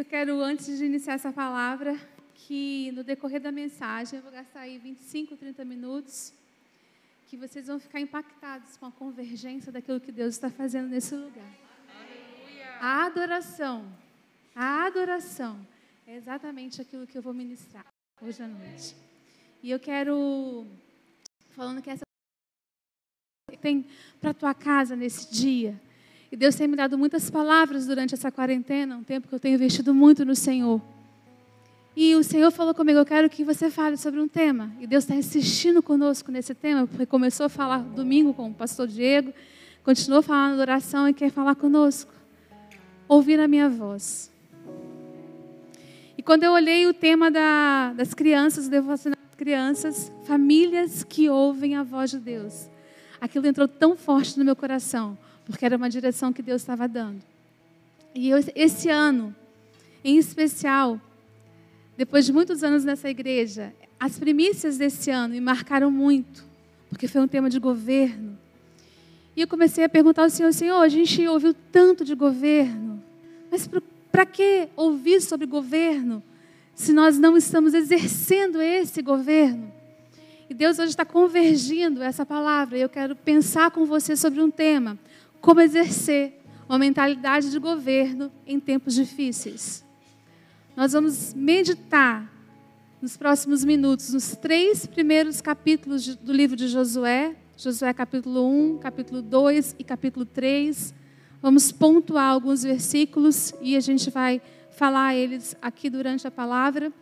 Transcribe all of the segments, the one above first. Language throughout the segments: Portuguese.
eu quero, antes de iniciar essa palavra, que no decorrer da mensagem, eu vou gastar aí 25, 30 minutos, que vocês vão ficar impactados com a convergência daquilo que Deus está fazendo nesse lugar. A adoração, a adoração é exatamente aquilo que eu vou ministrar hoje à noite. E eu quero, falando que essa tem para tua casa nesse dia. E Deus tem me dado muitas palavras durante essa quarentena, um tempo que eu tenho investido muito no Senhor. E o Senhor falou comigo: Eu quero que você fale sobre um tema. E Deus está insistindo conosco nesse tema, porque começou a falar domingo com o pastor Diego, continuou falando na oração e quer falar conosco. Ouvir a minha voz. E quando eu olhei o tema da, das crianças, devocional das crianças, famílias que ouvem a voz de Deus, aquilo entrou tão forte no meu coração, porque era uma direção que Deus estava dando. E eu, esse ano, em especial, depois de muitos anos nessa igreja, as primícias desse ano me marcaram muito, porque foi um tema de governo. E eu comecei a perguntar ao Senhor, Senhor, a gente ouviu tanto de governo, mas para que ouvir sobre governo se nós não estamos exercendo esse governo? E Deus hoje está convergindo essa palavra. E eu quero pensar com você sobre um tema como exercer uma mentalidade de governo em tempos difíceis. Nós vamos meditar nos próximos minutos nos três primeiros capítulos do livro de Josué, Josué capítulo 1, capítulo 2 e capítulo 3. Vamos pontuar alguns versículos e a gente vai falar eles aqui durante a palavra.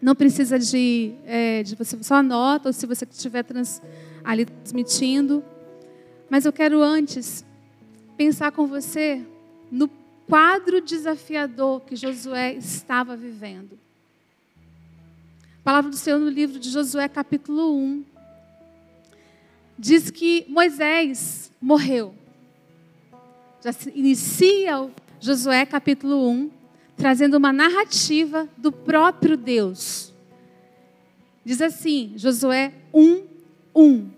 Não precisa de, é, de você só anota ou se você estiver trans, ali transmitindo. Mas eu quero antes pensar com você no quadro desafiador que Josué estava vivendo. A palavra do Senhor no livro de Josué, capítulo 1, diz que Moisés morreu. Já se inicia Josué, capítulo 1, trazendo uma narrativa do próprio Deus. Diz assim, Josué 1, 1.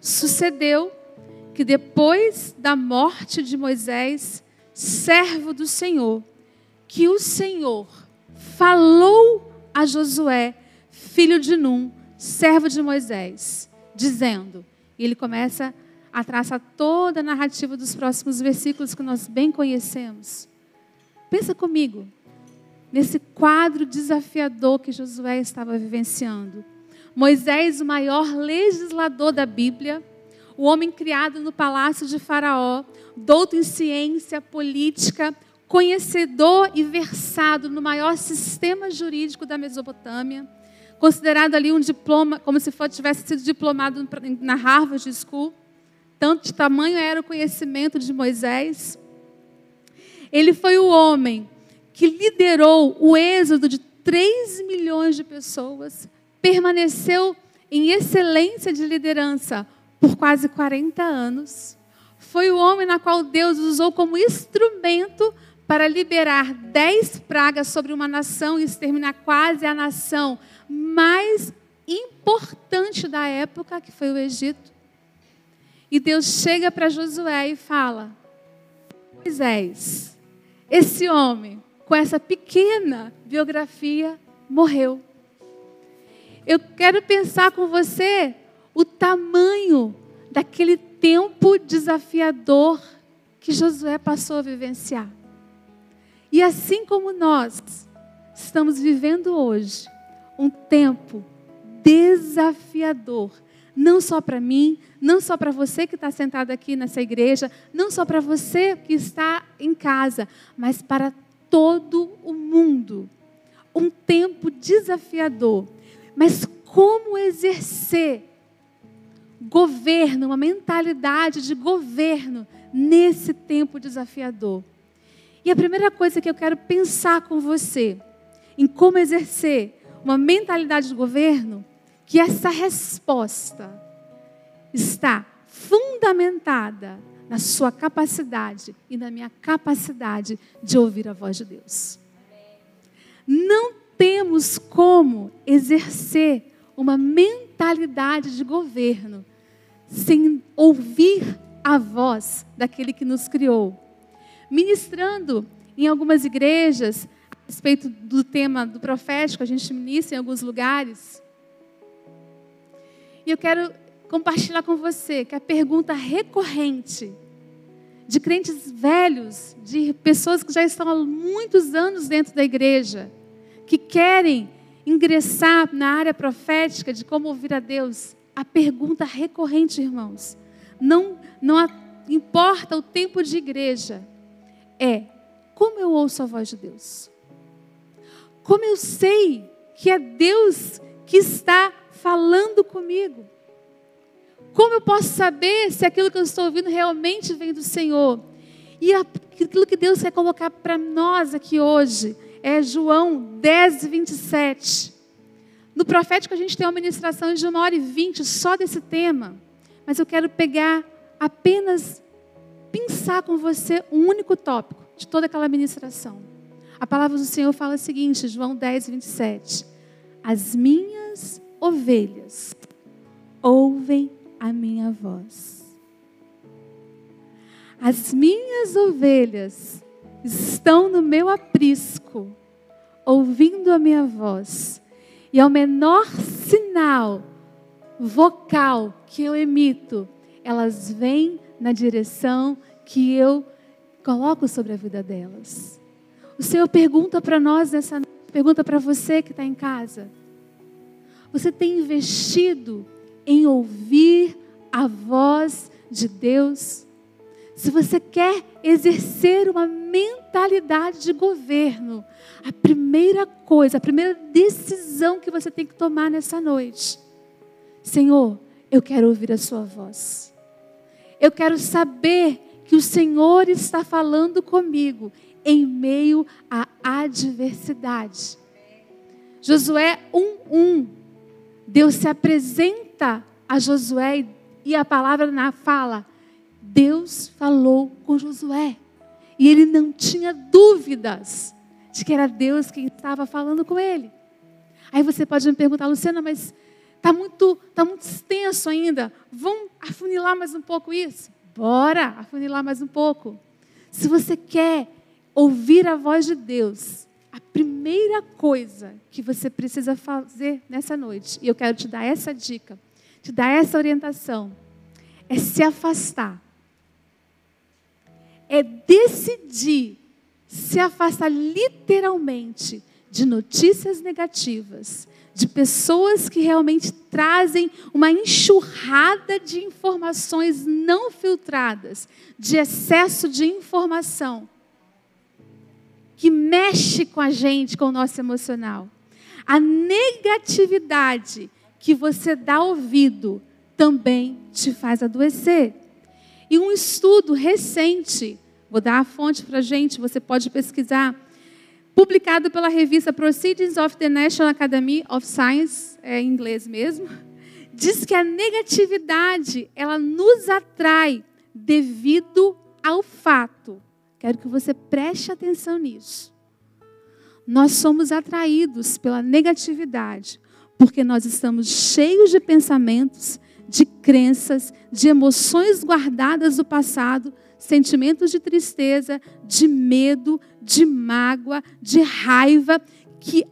Sucedeu que depois da morte de Moisés, servo do Senhor, que o Senhor falou a Josué, filho de Num, servo de Moisés, dizendo, e ele começa a traçar toda a narrativa dos próximos versículos que nós bem conhecemos. Pensa comigo, nesse quadro desafiador que Josué estava vivenciando. Moisés, o maior legislador da Bíblia, o homem criado no palácio de Faraó, douto em ciência política, conhecedor e versado no maior sistema jurídico da Mesopotâmia, considerado ali um diploma, como se fosse, tivesse sido diplomado na Harvard School, tanto de tamanho era o conhecimento de Moisés. Ele foi o homem que liderou o êxodo de 3 milhões de pessoas, permaneceu em excelência de liderança por quase 40 anos. Foi o homem na qual Deus usou como instrumento para liberar dez pragas sobre uma nação e exterminar quase a nação mais importante da época, que foi o Egito. E Deus chega para Josué e fala: Moisés, esse homem, com essa pequena biografia, morreu. Eu quero pensar com você o tamanho daquele tempo desafiador que Josué passou a vivenciar. E assim como nós estamos vivendo hoje um tempo desafiador, não só para mim, não só para você que está sentado aqui nessa igreja, não só para você que está em casa, mas para todo o mundo. Um tempo desafiador. Mas como exercer governo, uma mentalidade de governo nesse tempo desafiador. E a primeira coisa que eu quero pensar com você em como exercer uma mentalidade de governo, que essa resposta está fundamentada na sua capacidade e na minha capacidade de ouvir a voz de Deus. Não temos como exercer uma mentalidade de governo sem ouvir a voz daquele que nos criou. Ministrando em algumas igrejas, a respeito do tema do profético, a gente ministra em alguns lugares. E eu quero compartilhar com você que a pergunta recorrente de crentes velhos, de pessoas que já estão há muitos anos dentro da igreja, que querem ingressar na área profética de como ouvir a Deus, a pergunta recorrente, irmãos, não, não importa o tempo de igreja, é como eu ouço a voz de Deus? Como eu sei que é Deus que está falando comigo? Como eu posso saber se aquilo que eu estou ouvindo realmente vem do Senhor? E aquilo que Deus quer colocar para nós aqui hoje é João 10, 27. No profético a gente tem uma ministração de uma hora e vinte só desse tema. Mas eu quero pegar apenas, pensar com você um único tópico de toda aquela ministração. A palavra do Senhor fala o seguinte, João 10, 27. As minhas ovelhas ouvem a minha voz. As minhas ovelhas estão no meu aprisco, ouvindo a minha voz, e ao menor sinal vocal que eu emito, elas vêm na direção que eu coloco sobre a vida delas. O Senhor pergunta para nós nessa pergunta para você que está em casa. Você tem investido em ouvir a voz de Deus. Se você quer exercer uma mentalidade de governo, a primeira coisa, a primeira decisão que você tem que tomar nessa noite, Senhor, eu quero ouvir a Sua voz. Eu quero saber que o Senhor está falando comigo em meio à adversidade. Josué 1:1. Deus se apresenta a Josué e a palavra na fala, Deus falou com Josué. E ele não tinha dúvidas de que era Deus quem estava falando com ele. Aí você pode me perguntar, Luciana, mas está muito, tá muito extenso ainda. Vamos afunilar mais um pouco isso? Bora afunilar mais um pouco. Se você quer ouvir a voz de Deus, a primeira coisa que você precisa fazer nessa noite, e eu quero te dar essa dica, te dar essa orientação, é se afastar. É decidir se afastar literalmente de notícias negativas, de pessoas que realmente trazem uma enxurrada de informações não filtradas, de excesso de informação, que mexe com a gente, com o nosso emocional. A negatividade que você dá ouvido também te faz adoecer. E um estudo recente, vou dar a fonte para a gente, você pode pesquisar, publicado pela revista Proceedings of the National Academy of Science, é em inglês mesmo, diz que a negatividade, ela nos atrai devido ao fato. Quero que você preste atenção nisso. Nós somos atraídos pela negatividade porque nós estamos cheios de pensamentos, de crenças, de emoções guardadas do passado, sentimentos de tristeza, de medo, de mágoa, de raiva, que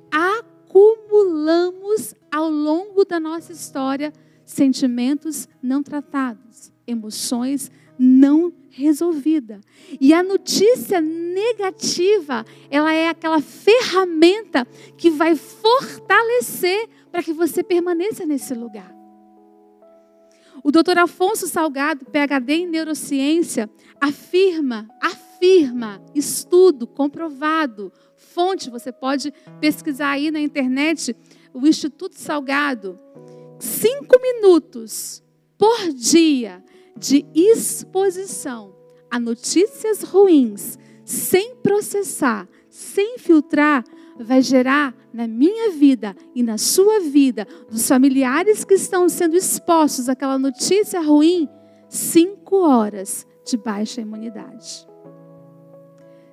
acumulamos ao longo da nossa história, sentimentos não tratados, emoções não resolvida. E a notícia negativa, ela é aquela ferramenta que vai fortalecer para que você permaneça nesse lugar. O doutor Afonso Salgado, PhD em neurociência, afirma, afirma, estudo comprovado, fonte, você pode pesquisar aí na internet, o Instituto Salgado, cinco minutos por dia de exposição a notícias ruins, sem processar, sem filtrar, vai gerar na minha vida e na sua vida, dos familiares que estão sendo expostos àquela notícia ruim, cinco horas de baixa imunidade.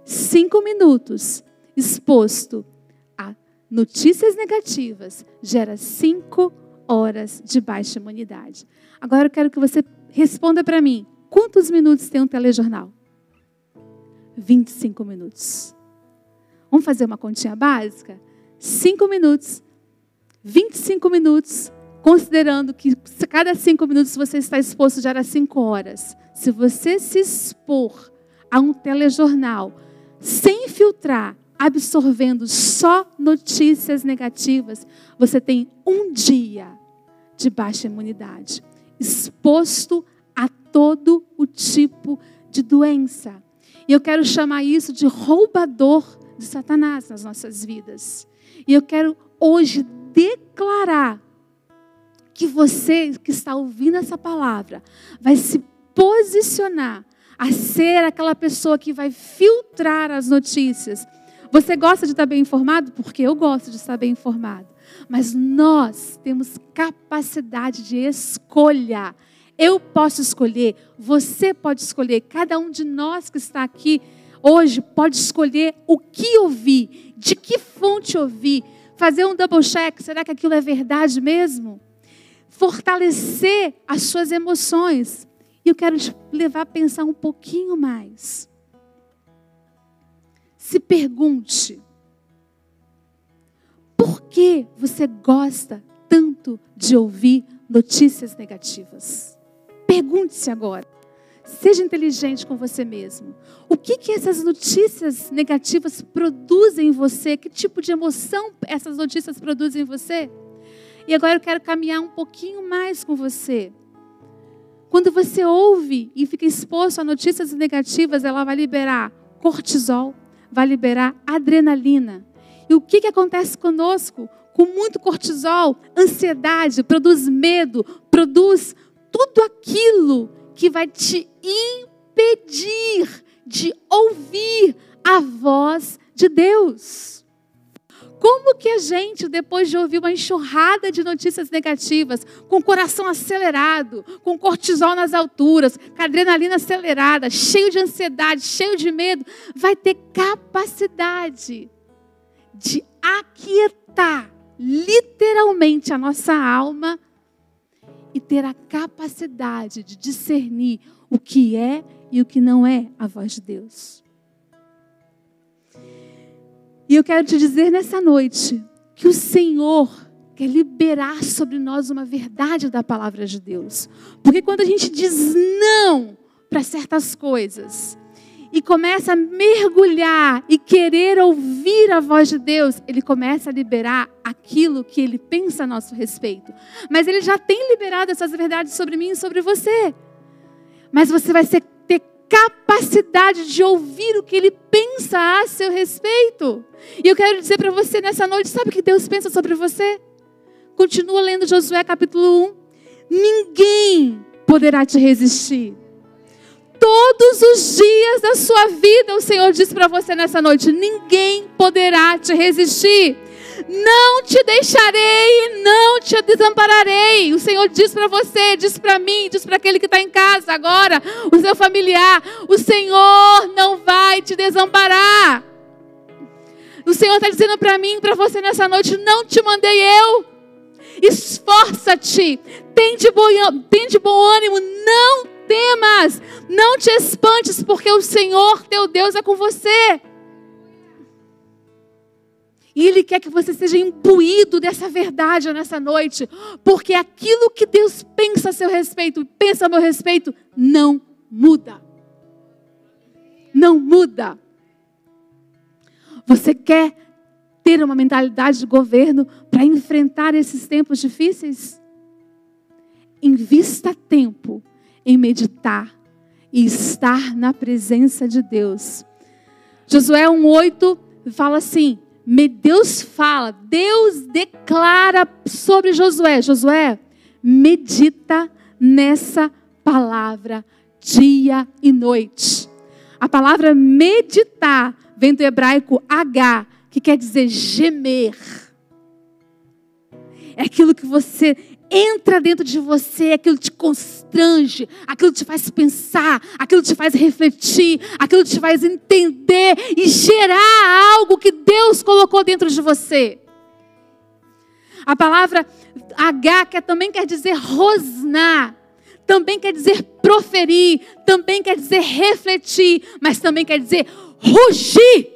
Cinco minutos exposto a notícias negativas gera cinco horas de baixa imunidade. Agora eu quero que você responda para mim: quantos minutos tem um telejornal? 25 minutos. Vamos fazer uma continha básica? Cinco minutos, 25 minutos, considerando que cada cinco minutos você está exposto já a cinco horas. Se você se expor a um telejornal sem filtrar, absorvendo só notícias negativas, você tem um dia de baixa imunidade, exposto a todo o tipo de doença. E eu quero chamar isso de roubador de Satanás nas nossas vidas. E eu quero hoje declarar que você que está ouvindo essa palavra vai se posicionar a ser aquela pessoa que vai filtrar as notícias. Você gosta de estar bem informado? Porque eu gosto de estar bem informado. Mas nós temos capacidade de escolha. Eu posso escolher, você pode escolher, cada um de nós que está aqui hoje pode escolher o que ouvir, de que fonte ouvir, fazer um double check, será que aquilo é verdade mesmo? Fortalecer as suas emoções. E eu quero te levar a pensar um pouquinho mais. Se pergunte: por que você gosta tanto de ouvir notícias negativas? Pergunte-se agora. Seja inteligente com você mesmo. O que, que essas notícias negativas produzem em você? Que tipo de emoção essas notícias produzem em você? E agora eu quero caminhar um pouquinho mais com você. Quando você ouve e fica exposto a notícias negativas, ela vai liberar cortisol, vai liberar adrenalina. E o que, que acontece conosco? Com muito cortisol, ansiedade, produz medo, produz tudo aquilo que vai te impedir de ouvir a voz de Deus. Como que a gente, depois de ouvir uma enxurrada de notícias negativas, com o coração acelerado, com cortisol nas alturas, com adrenalina acelerada, cheio de ansiedade, cheio de medo, vai ter capacidade de aquietar literalmente a nossa alma e ter a capacidade de discernir o que é e o que não é a voz de Deus. E eu quero te dizer nessa noite que o Senhor quer liberar sobre nós uma verdade da palavra de Deus. Porque quando a gente diz não para certas coisas, e começa a mergulhar e querer ouvir a voz de Deus, ele começa a liberar aquilo que ele pensa a nosso respeito. Mas ele já tem liberado essas verdades sobre mim e sobre você. Mas você vai ter capacidade de ouvir o que ele pensa a seu respeito. E eu quero dizer para você nessa noite, sabe o que Deus pensa sobre você? Continua lendo Josué capítulo 1. Ninguém poderá te resistir todos os dias da sua vida, o Senhor diz para você nessa noite: ninguém poderá te resistir. Não te deixarei, não te desampararei. O Senhor diz para você, diz para mim, diz para aquele que está em casa agora, o seu familiar: o Senhor não vai te desamparar. O Senhor está dizendo para mim, para você nessa noite: não te mandei eu. Esforça-te, tem de, bom, de bom ânimo, não temas, não te espantes, porque o Senhor teu Deus é com você. E Ele quer que você seja imbuído dessa verdade nessa noite, porque aquilo que Deus pensa a seu respeito, pensa a meu respeito, não muda. Não muda. Você quer ter uma mentalidade de governo para enfrentar esses tempos difíceis? Invista tempo em meditar e estar na presença de Deus. Josué 1,8 fala assim: Deus fala, Deus declara sobre Josué: Josué, medita nessa palavra dia e noite. A palavra meditar vem do hebraico H, que quer dizer gemer. É aquilo que você entra dentro de você, aquilo te constrange, aquilo te faz pensar, aquilo te faz refletir, aquilo te faz entender e gerar algo que Deus colocou dentro de você. A palavra H que também quer dizer rosnar, também quer dizer proferir, também quer dizer refletir, mas também quer dizer rugir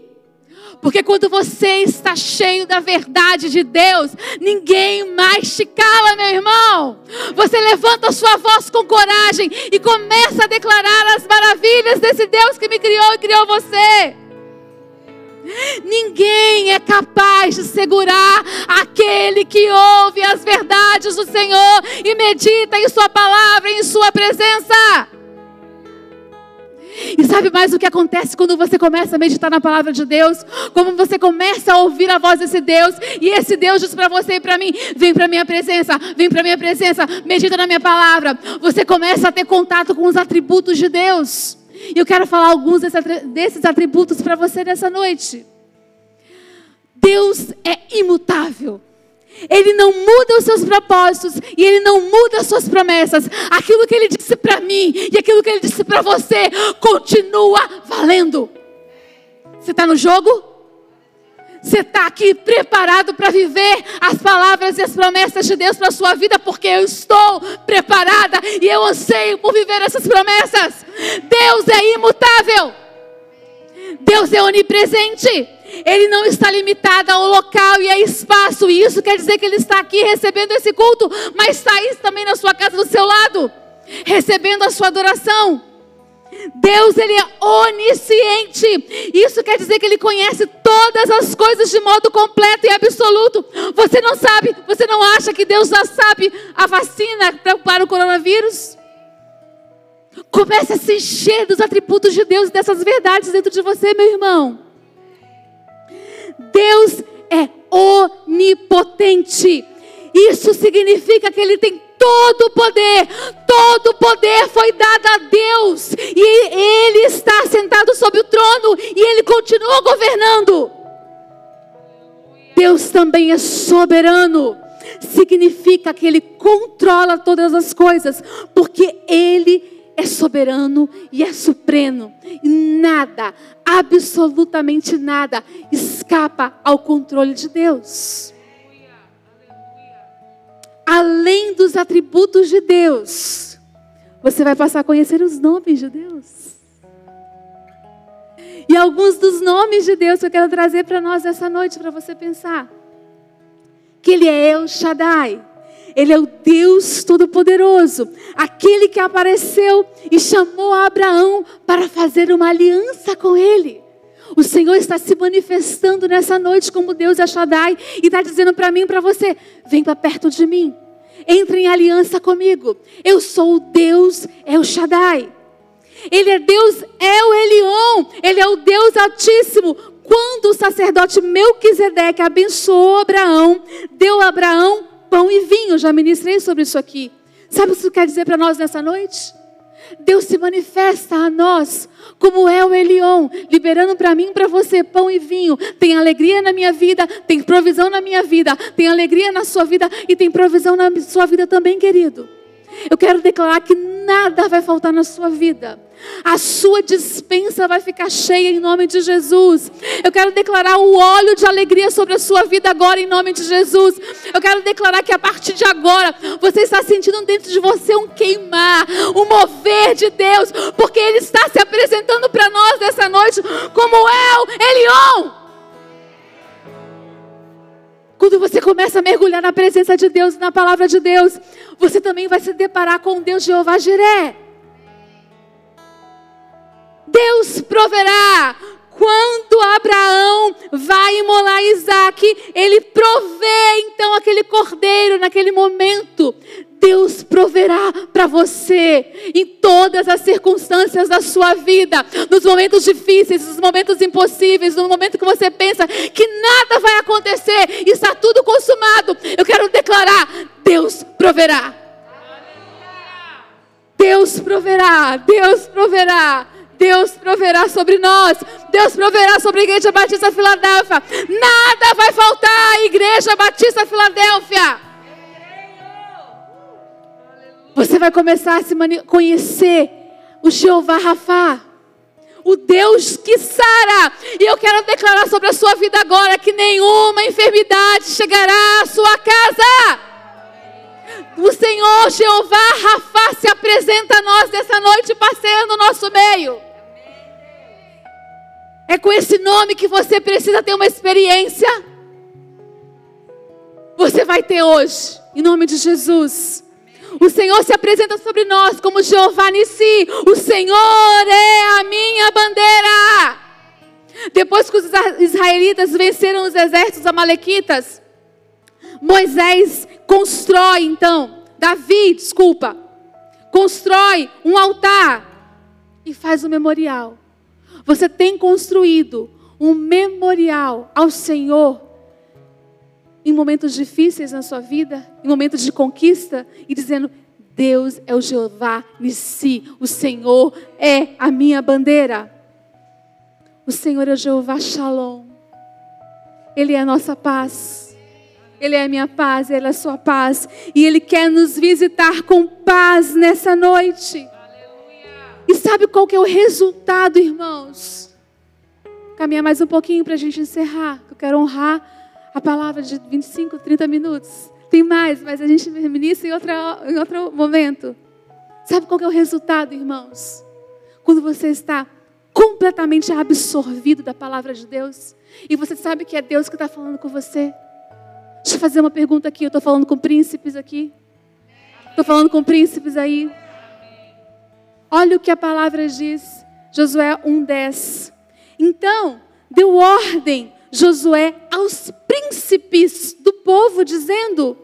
Porque quando você está cheio da verdade de Deus, ninguém mais te cala, meu irmão. Você levanta a sua voz com coragem e começa a declarar as maravilhas desse Deus que me criou e criou você. Ninguém é capaz de segurar aquele que ouve as verdades do Senhor e medita em Sua palavra, em Sua presença. E sabe mais o que acontece quando você começa a meditar na palavra de Deus? Como você começa a ouvir a voz desse Deus, e esse Deus diz para você e para mim: vem para minha presença, vem para minha presença, medita na minha palavra. Você começa a ter contato com os atributos de Deus. E eu quero falar alguns desses atributos para você nessa noite. Deus é imutável. Ele não muda os seus propósitos e ele não muda as suas promessas. Aquilo que ele disse para mim e aquilo que ele disse para você continua valendo. Você está no jogo? Você está aqui preparado para viver as palavras e as promessas de Deus para a sua vida, porque eu estou preparada e eu anseio por viver essas promessas. Deus é imutável. Deus é onipresente. Ele não está limitado ao local e a espaço. E isso quer dizer que ele está aqui recebendo esse culto, mas está aí também na sua casa do seu lado, recebendo a sua adoração. Deus, ele é onisciente. Isso quer dizer que ele conhece todas as coisas de modo completo e absoluto. Você não sabe, você não acha que Deus já sabe a vacina para o coronavírus? Comece a se encher dos atributos de Deus e dessas verdades dentro de você, meu irmão. Deus é onipotente. Isso significa que Ele tem todo o poder, todo o poder foi dado a Deus, e Ele está sentado sobre o trono, e Ele continua governando. Deus também é soberano, significa que Ele controla todas as coisas, porque Ele é soberano e é supremo. E nada, absolutamente nada, escapa ao controle de Deus. Além dos atributos de Deus, você vai passar a conhecer os nomes de Deus. E alguns dos nomes de Deus que eu quero trazer para nós essa noite, para você pensar. Que Ele é El Shaddai ele é o Deus Todo-Poderoso, aquele que apareceu e chamou Abraão para fazer uma aliança com ele. O Senhor está se manifestando nessa noite como Deus é Shaddai e está dizendo para mim e para você: vem para perto de mim, entre em aliança comigo. Eu sou o Deus, é o Shaddai. Ele é Deus, é o Elion, ele é o Deus Altíssimo. Quando o sacerdote Melquisedeque abençoou Abraão, deu a Abraão pão e vinho. Já ministrei sobre isso aqui. Sabe o que isso quer dizer para nós nessa noite? Deus se manifesta a nós como é o Elion, liberando para mim e para você pão e vinho. Tem alegria na minha vida, tem provisão na minha vida, tem alegria na sua vida e tem provisão na sua vida também, querido. Eu quero declarar que nada vai faltar na sua vida. A sua dispensa vai ficar cheia em nome de Jesus. Eu quero declarar o óleo de alegria sobre a sua vida agora em nome de Jesus. Eu quero declarar que a partir de agora você está sentindo dentro de você um queimar, um mover de Deus, porque Ele está se apresentando para nós nessa noite como El Elion. Quando você começa a mergulhar na presença de Deus e na palavra de Deus, você também vai se deparar com Deus Jeová Jiré. Proverá. Quando Abraão vai imolar Isaac, ele provê então aquele cordeiro naquele momento. Deus proverá para você em todas as circunstâncias da sua vida, nos momentos difíceis, nos momentos impossíveis, no momento que você pensa que nada vai acontecer, está tudo consumado. Eu quero declarar: Deus proverá. Deus proverá, Deus proverá. Deus proverá sobre nós. Deus proverá sobre a Igreja Batista Filadélfia. Nada vai faltar à Igreja Batista Filadélfia. Você vai começar a se conhecer o Jeová Rafa, o Deus que sara. E eu quero declarar sobre a sua vida agora que nenhuma enfermidade chegará à sua casa. O Senhor Jeová Rafa se apresenta a nós nessa noite, passeando no nosso meio. É com esse nome que você precisa ter uma experiência. Você vai ter hoje, em nome de Jesus. O Senhor se apresenta sobre nós como Jeová Nissi. O Senhor é a minha bandeira. Depois que os israelitas venceram os exércitos amalequitas, Moisés constrói então, Davi, desculpa, constrói um altar e faz um memorial. Você tem construído um memorial ao Senhor em momentos difíceis na sua vida, em momentos de conquista, e dizendo: Deus é o Jeová Nissi, o Senhor é a minha bandeira. O Senhor é o Jeová Shalom. Ele é a nossa paz. Ele é a minha paz, Ele é a sua paz. E Ele quer nos visitar com paz nessa noite. Aleluia. E sabe qual que é o resultado, irmãos? Caminhar mais um pouquinho para a gente encerrar. Eu quero honrar a palavra de 25, 30 minutos. Tem mais, mas a gente ministra em, outra, em outro momento. Sabe qual que é o resultado, irmãos? Quando você está completamente absorvido da palavra de Deus e você sabe que é Deus que está falando com você. Deixa eu fazer uma pergunta aqui. Eu estou falando com príncipes aqui. Estou falando com príncipes aí. Olha o que a palavra diz. Josué 1,10. Então, deu ordem Josué aos príncipes do povo, dizendo: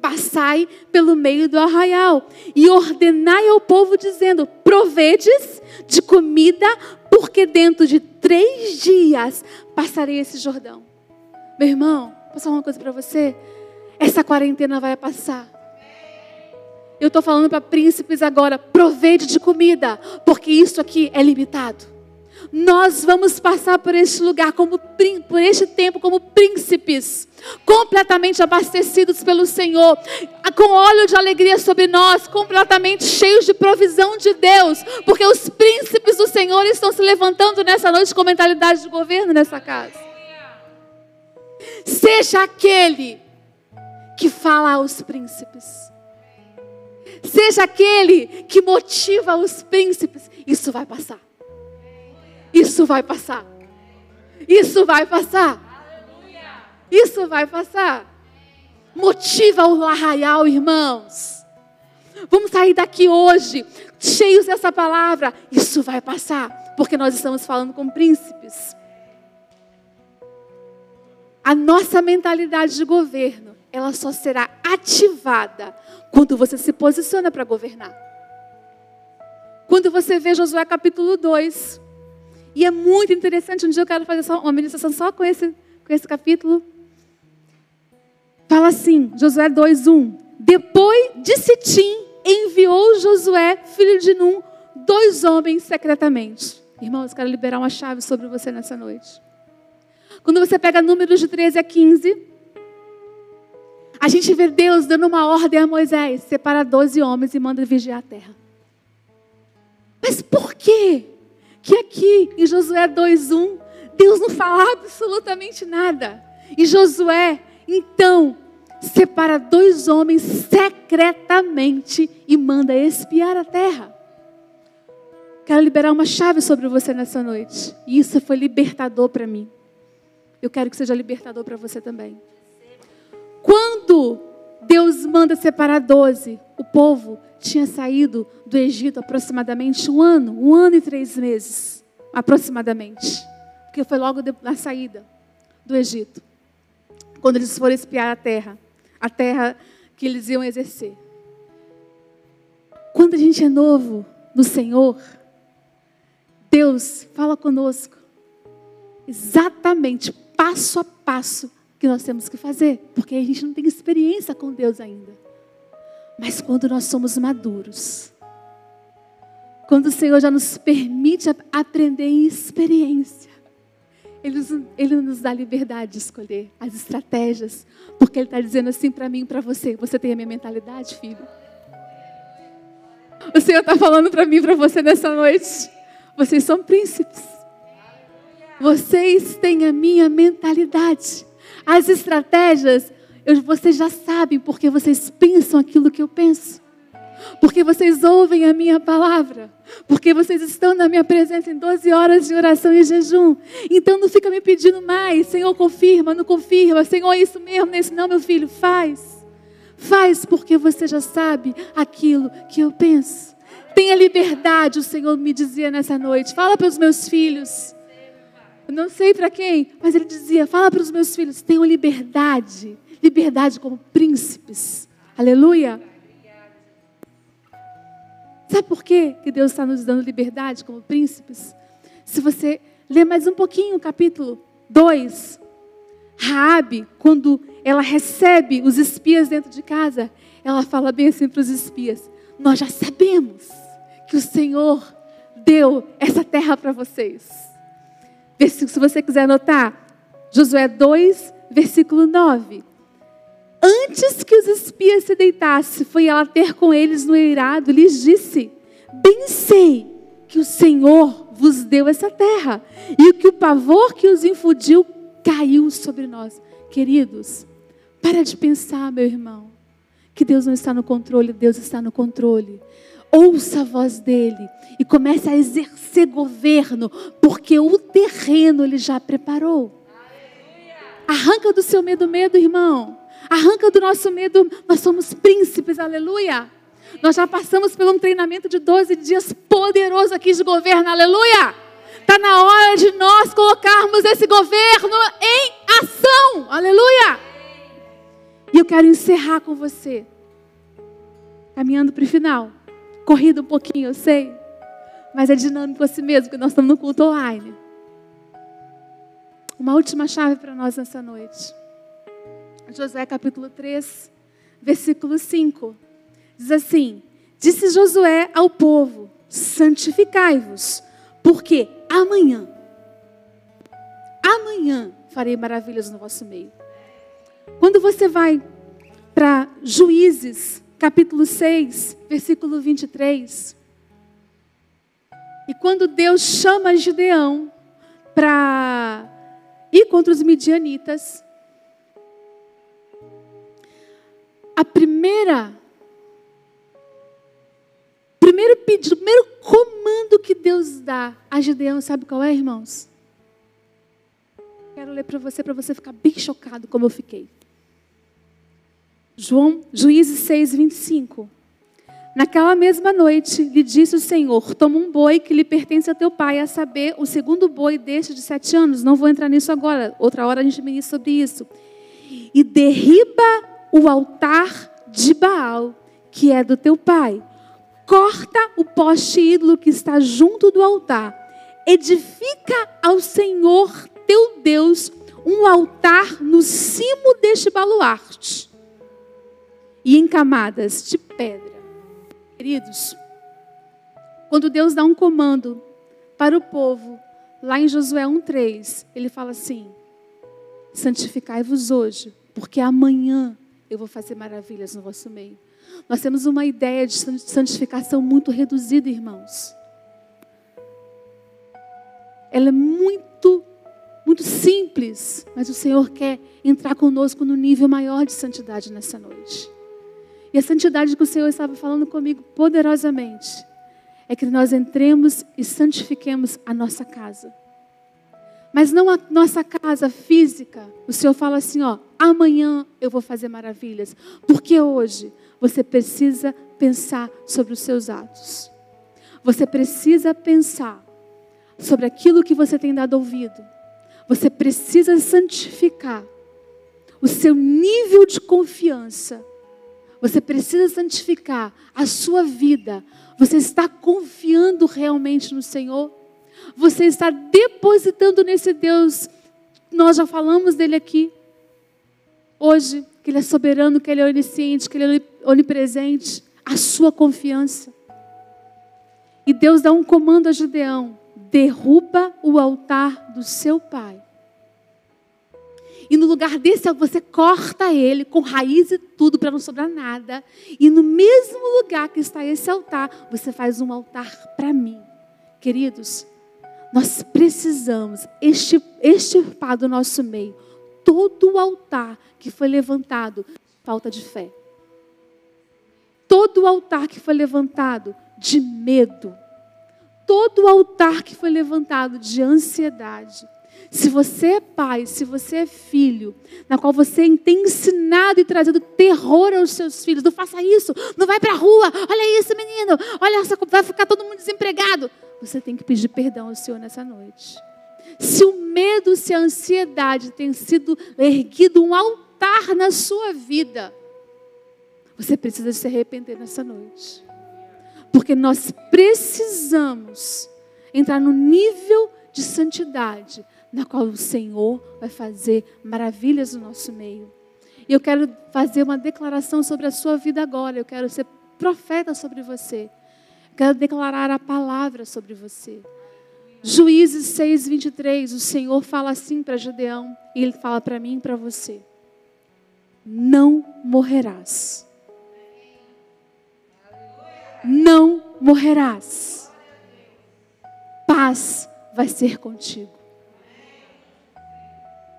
Passai pelo meio do arraial e ordenai ao povo, dizendo: Provedes de comida, porque dentro de três dias passarei esse Jordão. Meu irmão, posso falar uma coisa para você? Essa quarentena vai passar. Eu estou falando para príncipes agora: provede de comida, porque isso aqui é limitado nós vamos passar por este lugar, como, por este tempo, como príncipes, completamente abastecidos pelo Senhor, com óleo de alegria sobre nós, completamente cheios de provisão de Deus, porque os príncipes do Senhor estão se levantando nessa noite com mentalidade de governo nessa casa. Seja aquele que fala aos príncipes. Seja aquele que motiva os príncipes. Isso vai passar. Isso vai passar. Isso vai passar. Isso vai passar. Motiva o arraial, irmãos. Vamos sair daqui hoje cheios dessa palavra. Isso vai passar, porque nós estamos falando com príncipes. A nossa mentalidade de governo, ela só será ativada quando você se posiciona para governar. Quando você vê Josué capítulo 2, e é muito interessante. Um dia eu quero fazer uma ministração só com esse, com esse capítulo. Fala assim, Josué 2:1. Depois de Sitim, enviou Josué, filho de Num, dois homens secretamente. Irmãos, quero liberar uma chave sobre você nessa noite. Quando você pega números de 13 a 15, a gente vê Deus dando uma ordem a Moisés: separa 12 homens e manda vigiar a terra. Mas por quê? que aqui em Josué 2:1, Deus não fala absolutamente nada. E Josué, então, separa dois homens secretamente e manda espiar a terra. Quero liberar uma chave sobre você nessa noite. E isso foi libertador para mim. Eu quero que seja libertador para você também. Quando Deus manda separar doze, o povo tinha saído do Egito aproximadamente um ano, um ano e três meses, aproximadamente. Porque foi logo na saída do Egito. Quando eles foram espiar a terra, a terra que eles iam exercer. Quando a gente é novo no Senhor, Deus fala conosco exatamente passo a passo que nós temos que fazer, porque a gente não tem experiência com Deus ainda. Mas quando nós somos maduros, quando o Senhor já nos permite aprender em experiência, Ele nos, Ele nos dá liberdade de escolher as estratégias, porque Ele está dizendo assim para mim e para você: você tem a minha mentalidade, filho? O Senhor está falando para mim e para você nessa noite: vocês são príncipes. Vocês têm a minha mentalidade. As estratégias eu, vocês já sabem porque vocês pensam aquilo que eu penso. porque vocês ouvem a minha palavra, porque vocês estão na minha presença em 12 horas de oração e jejum. Então não fica me pedindo mais, Senhor, confirma, não confirma, Senhor, é isso mesmo, não é isso não, meu filho, faz. Faz porque você já sabe aquilo que eu penso. Tenha liberdade, o Senhor me dizia nessa noite. Fala para os meus filhos. Não sei para quem, mas ele dizia: fala para os meus filhos, tenham liberdade. Liberdade como príncipes. Aleluia. Sabe por quê que Deus está nos dando liberdade como príncipes? Se você ler mais um pouquinho o capítulo 2, Raabe, quando ela recebe os espias dentro de casa, ela fala bem assim para os espias: Nós já sabemos que o Senhor deu essa terra para vocês. Se você quiser anotar, Josué 2, versículo 9. Antes que os espias se deitassem, foi ela ter com eles no eirado, lhes disse: Bem sei que o Senhor vos deu essa terra, e que o pavor que os infundiu caiu sobre nós. Queridos, para de pensar, meu irmão, que Deus não está no controle, Deus está no controle. Ouça a voz dele e comece a exercer governo, porque o terreno ele já preparou. Arranca do seu medo, medo, irmão. Arranca do nosso medo, nós somos príncipes, aleluia. Nós já passamos por um treinamento de 12 dias poderoso aqui de governo, aleluia. Está na hora de nós colocarmos esse governo em ação, aleluia. E eu quero encerrar com você, caminhando para o final. Corrido um pouquinho, eu sei, mas é dinâmico assim mesmo, porque nós estamos no culto online. Uma última chave para nós nessa noite. Josué capítulo 3, versículo 5. Diz assim: Disse Josué ao povo: Santificai-vos, porque amanhã, amanhã farei maravilhas no vosso meio. Quando você vai para Juízes, capítulo 6, versículo 23, e quando Deus chama Gideão para ir contra os midianitas, a primeira primeiro pedido, primeiro comando que Deus dá a Gideão, sabe qual é, irmãos? Quero ler para você, para você ficar bem chocado como eu fiquei. João, Juízes 6, 25. Naquela mesma noite, lhe disse o Senhor: Toma um boi que lhe pertence a teu pai, a saber, o segundo boi deste de sete anos. Não vou entrar nisso agora, outra hora a gente ministra sobre isso. E derriba o altar de Baal, que é do teu pai. Corta o poste ídolo que está junto do altar. Edifica ao Senhor teu Deus um altar no cimo deste baluarte e em camadas de pedra. Queridos, quando Deus dá um comando para o povo, lá em Josué 1,3, ele fala assim: santificai-vos hoje, porque amanhã eu vou fazer maravilhas no vosso meio. Nós temos uma ideia de santificação muito reduzida, irmãos. Ela é muito, muito simples, mas o Senhor quer entrar conosco no nível maior de santidade nessa noite. E a santidade que o Senhor estava falando comigo poderosamente é que nós entremos e santifiquemos a nossa casa. Mas não a nossa casa física. O Senhor fala assim, ó, amanhã eu vou fazer maravilhas. Porque hoje você precisa pensar sobre os seus atos. Você precisa pensar sobre aquilo que você tem dado ouvido. Você precisa santificar o seu nível de confiança. Você precisa santificar a sua vida. Você está confiando realmente no Senhor? Você está depositando nesse Deus, nós já falamos dele aqui, hoje, que ele é soberano, que ele é onisciente, que ele é onipresente, a sua confiança. E Deus dá um comando a Gideão: derruba o altar do seu pai. E no lugar desse, você corta ele com raiz e tudo para não sobrar nada. E no mesmo lugar que está esse altar, você faz um altar para mim. Queridos, nós precisamos extirpar do nosso meio todo o altar que foi levantado falta de fé. Todo todo altar que foi levantado de medo, todo altar que foi levantado de ansiedade, se você é pai, se você é filho, na qual você tem ensinado e trazido terror aos seus filhos, não faça isso, não vai para a rua, olha isso, menino, olha, vai ficar todo mundo desempregado. Você tem que pedir perdão ao Senhor nessa noite. Se o medo, se a ansiedade tem sido erguido um altar na sua vida, você precisa se arrepender nessa noite. Porque nós precisamos entrar no nível de santidade na qual o Senhor vai fazer maravilhas no nosso meio. E eu quero fazer uma declaração sobre a sua vida agora. Eu quero ser profeta sobre você. Eu quero declarar a palavra sobre você. Juízes 6, 23, o Senhor fala assim para Gedeão, e ele fala para mim e para você: Não morrerás. Não morrerás. Paz vai ser contigo.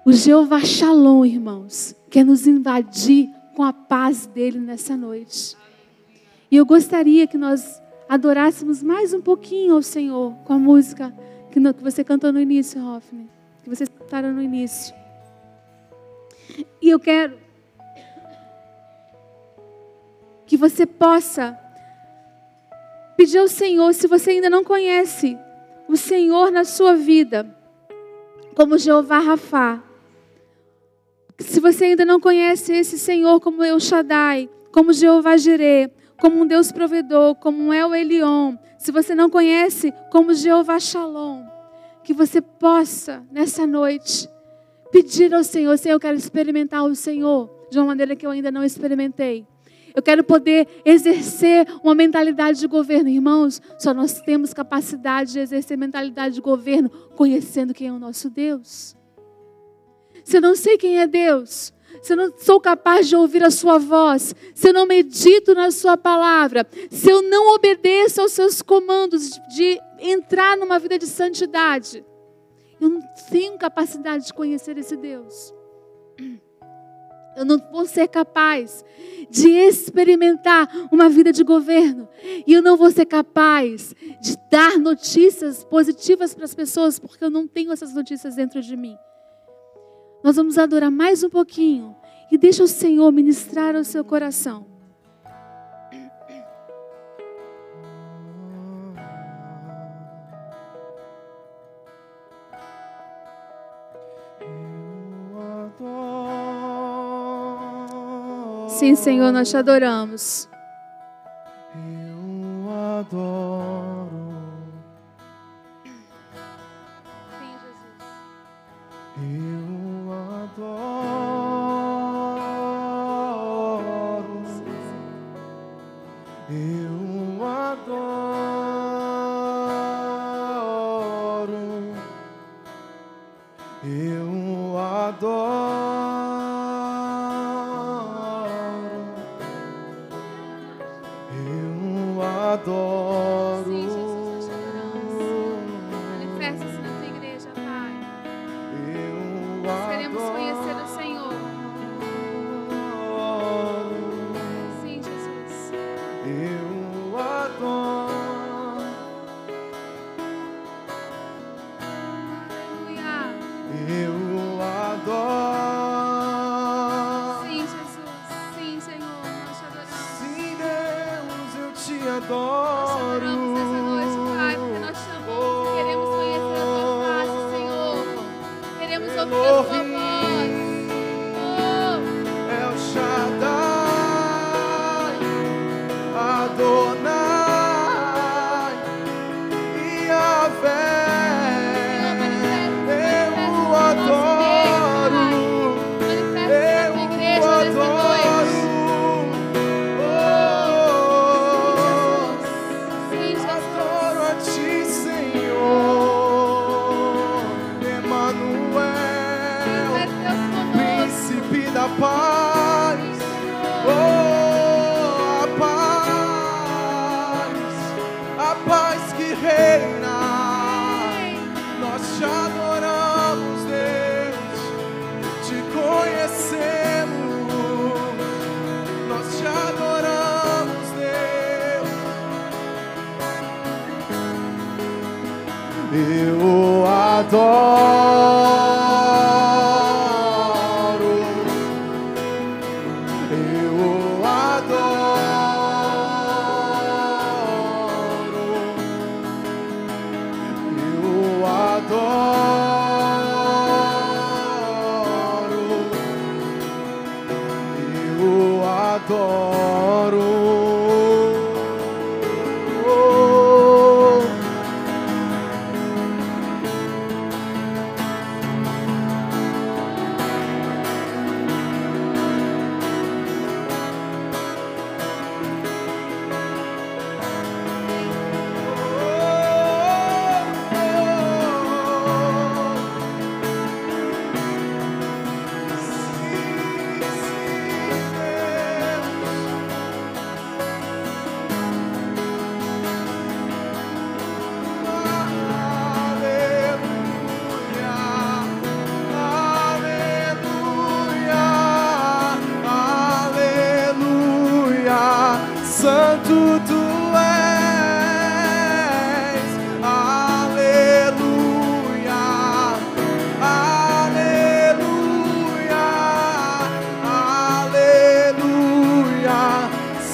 O Jeová Shalom, irmãos, quer nos invadir com a paz dele nessa noite. E eu gostaria que nós adorássemos mais um pouquinho ao Senhor com a música que, você cantou no início, Hoffman, que vocês cantaram no início. E eu quero que você possa pedir ao Senhor, se você ainda não conhece o Senhor na sua vida, como Jeová Rafá, se você ainda não conhece esse Senhor como El Shaddai, como Jeová Jireh, como um Deus provedor, como um El Elion, se você não conhece como Jeová Shalom, que você possa, nessa noite, pedir ao Senhor, Senhor, eu quero experimentar o Senhor de uma maneira que eu ainda não experimentei. Eu quero poder exercer uma mentalidade de governo. Irmãos, só nós temos capacidade de exercer mentalidade de governo conhecendo quem é o nosso Deus se eu não sei quem é Deus, se eu não sou capaz de ouvir a Sua voz, se eu não medito na Sua palavra, se eu não obedeço aos Seus comandos de entrar numa vida de santidade, eu não tenho capacidade de conhecer esse Deus. Eu não vou ser capaz de experimentar uma vida de governo. E eu não vou ser capaz de dar notícias positivas para as pessoas, porque eu não tenho essas notícias dentro de mim. Nós vamos adorar mais um pouquinho e deixa o Senhor ministrar ao seu coração. Sim, Senhor, nós te adoramos. Eu adoro. Eu adoro.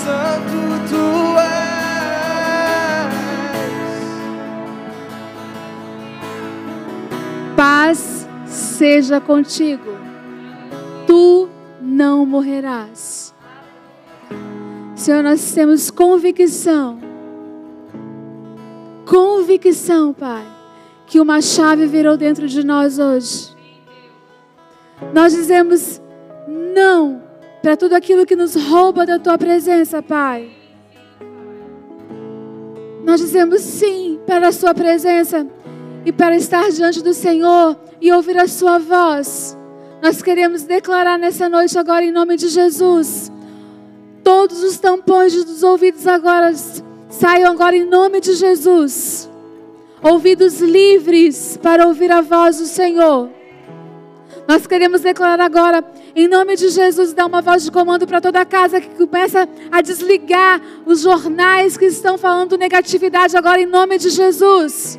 Santo tu és. Paz seja contigo. Tu não morrerás. Senhor, nós temos convicção. Convicção, Pai, que uma chave virou dentro de nós hoje. Nós dizemos não para tudo aquilo que nos rouba da tua presença, Pai. Nós dizemos sim para a sua presença e para estar diante do Senhor e ouvir a sua voz. Nós queremos declarar nessa noite agora em nome de Jesus. Todos os tampões dos ouvidos agora saiam agora em nome de Jesus. Ouvidos livres para ouvir a voz do Senhor. Nós queremos declarar agora, em nome de Jesus, dar uma voz de comando para toda a casa que começa a desligar os jornais que estão falando negatividade agora, em nome de Jesus.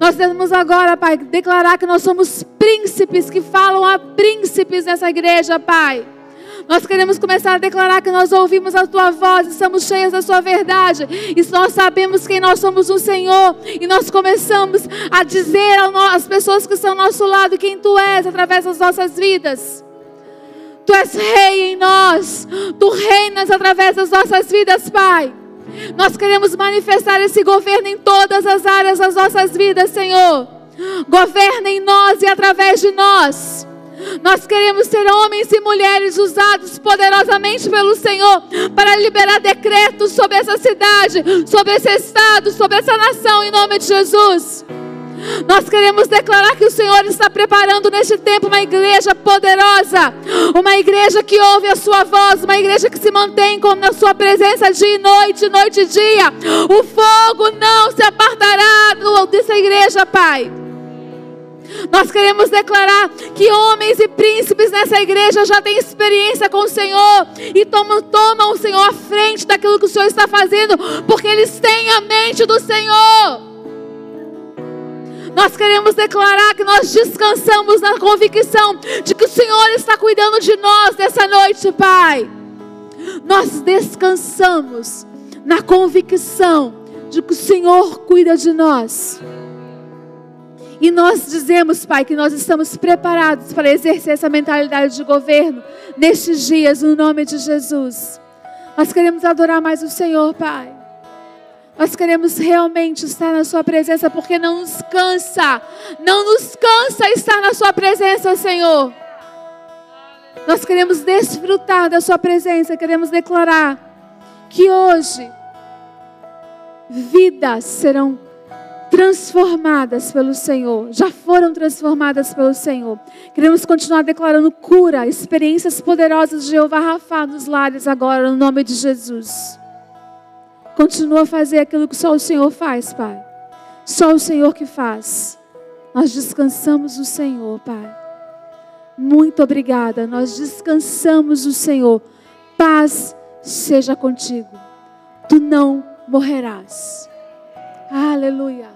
Nós temos agora, Pai, declarar que nós somos príncipes que falam a príncipes nessa igreja, Pai. Nós queremos começar a declarar que nós ouvimos a tua voz e estamos cheias da sua verdade. E nós sabemos quem nós somos no Senhor. E nós começamos a dizer às pessoas que estão ao nosso lado quem tu és através das nossas vidas. Tu és rei em nós. Tu reinas através das nossas vidas, Pai. Nós queremos manifestar esse governo em todas as áreas das nossas vidas, Senhor. Governa em nós e através de nós. Nós queremos ser homens e mulheres usados poderosamente pelo Senhor para liberar decretos sobre essa cidade, sobre esse estado, sobre essa nação, em nome de Jesus. Nós queremos declarar que o Senhor está preparando neste tempo uma igreja poderosa, uma igreja que ouve a sua voz, uma igreja que se mantém com na sua presença dia e noite, noite e dia. O fogo não se apartará dessa igreja, Pai. Nós queremos declarar que homens e príncipes nessa igreja já têm experiência com o Senhor e tomam, tomam o Senhor à frente daquilo que o Senhor está fazendo, porque eles têm a mente do Senhor. Nós queremos declarar que nós descansamos na convicção de que o Senhor está cuidando de nós nessa noite, Pai. Nós descansamos na convicção de que o Senhor cuida de nós. E nós dizemos, Pai, que nós estamos preparados para exercer essa mentalidade de governo nestes dias, no nome de Jesus. Nós queremos adorar mais o Senhor, Pai. Nós queremos realmente estar na Sua presença, porque não nos cansa, não nos cansa estar na Sua presença, Senhor. Nós queremos desfrutar da Sua presença, queremos declarar que hoje vidas serão transformadas pelo Senhor, já foram transformadas pelo Senhor. Queremos continuar declarando cura, experiências poderosas de Jeová Rafa nos lares agora, no nome de Jesus. Continua a fazer aquilo que só o Senhor faz, Pai. Só o Senhor que faz. Nós descansamos no Senhor, Pai. Muito obrigada. Nós descansamos no Senhor. Paz seja contigo. Tu não morrerás. Aleluia.